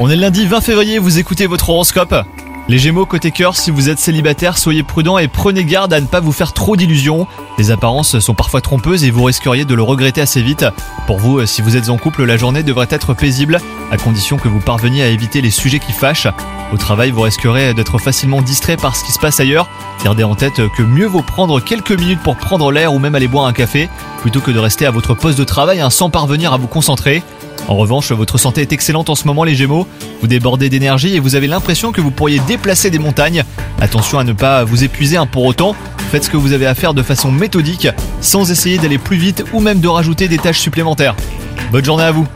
On est lundi 20 février, vous écoutez votre horoscope. Les Gémeaux côté cœur, si vous êtes célibataire, soyez prudent et prenez garde à ne pas vous faire trop d'illusions. Les apparences sont parfois trompeuses et vous risqueriez de le regretter assez vite. Pour vous, si vous êtes en couple, la journée devrait être paisible, à condition que vous parveniez à éviter les sujets qui fâchent. Au travail, vous risquerez d'être facilement distrait par ce qui se passe ailleurs. Gardez en tête que mieux vaut prendre quelques minutes pour prendre l'air ou même aller boire un café, plutôt que de rester à votre poste de travail hein, sans parvenir à vous concentrer. En revanche, votre santé est excellente en ce moment les Gémeaux. Vous débordez d'énergie et vous avez l'impression que vous pourriez déplacer des montagnes. Attention à ne pas vous épuiser hein, pour autant. Faites ce que vous avez à faire de façon méthodique, sans essayer d'aller plus vite ou même de rajouter des tâches supplémentaires. Bonne journée à vous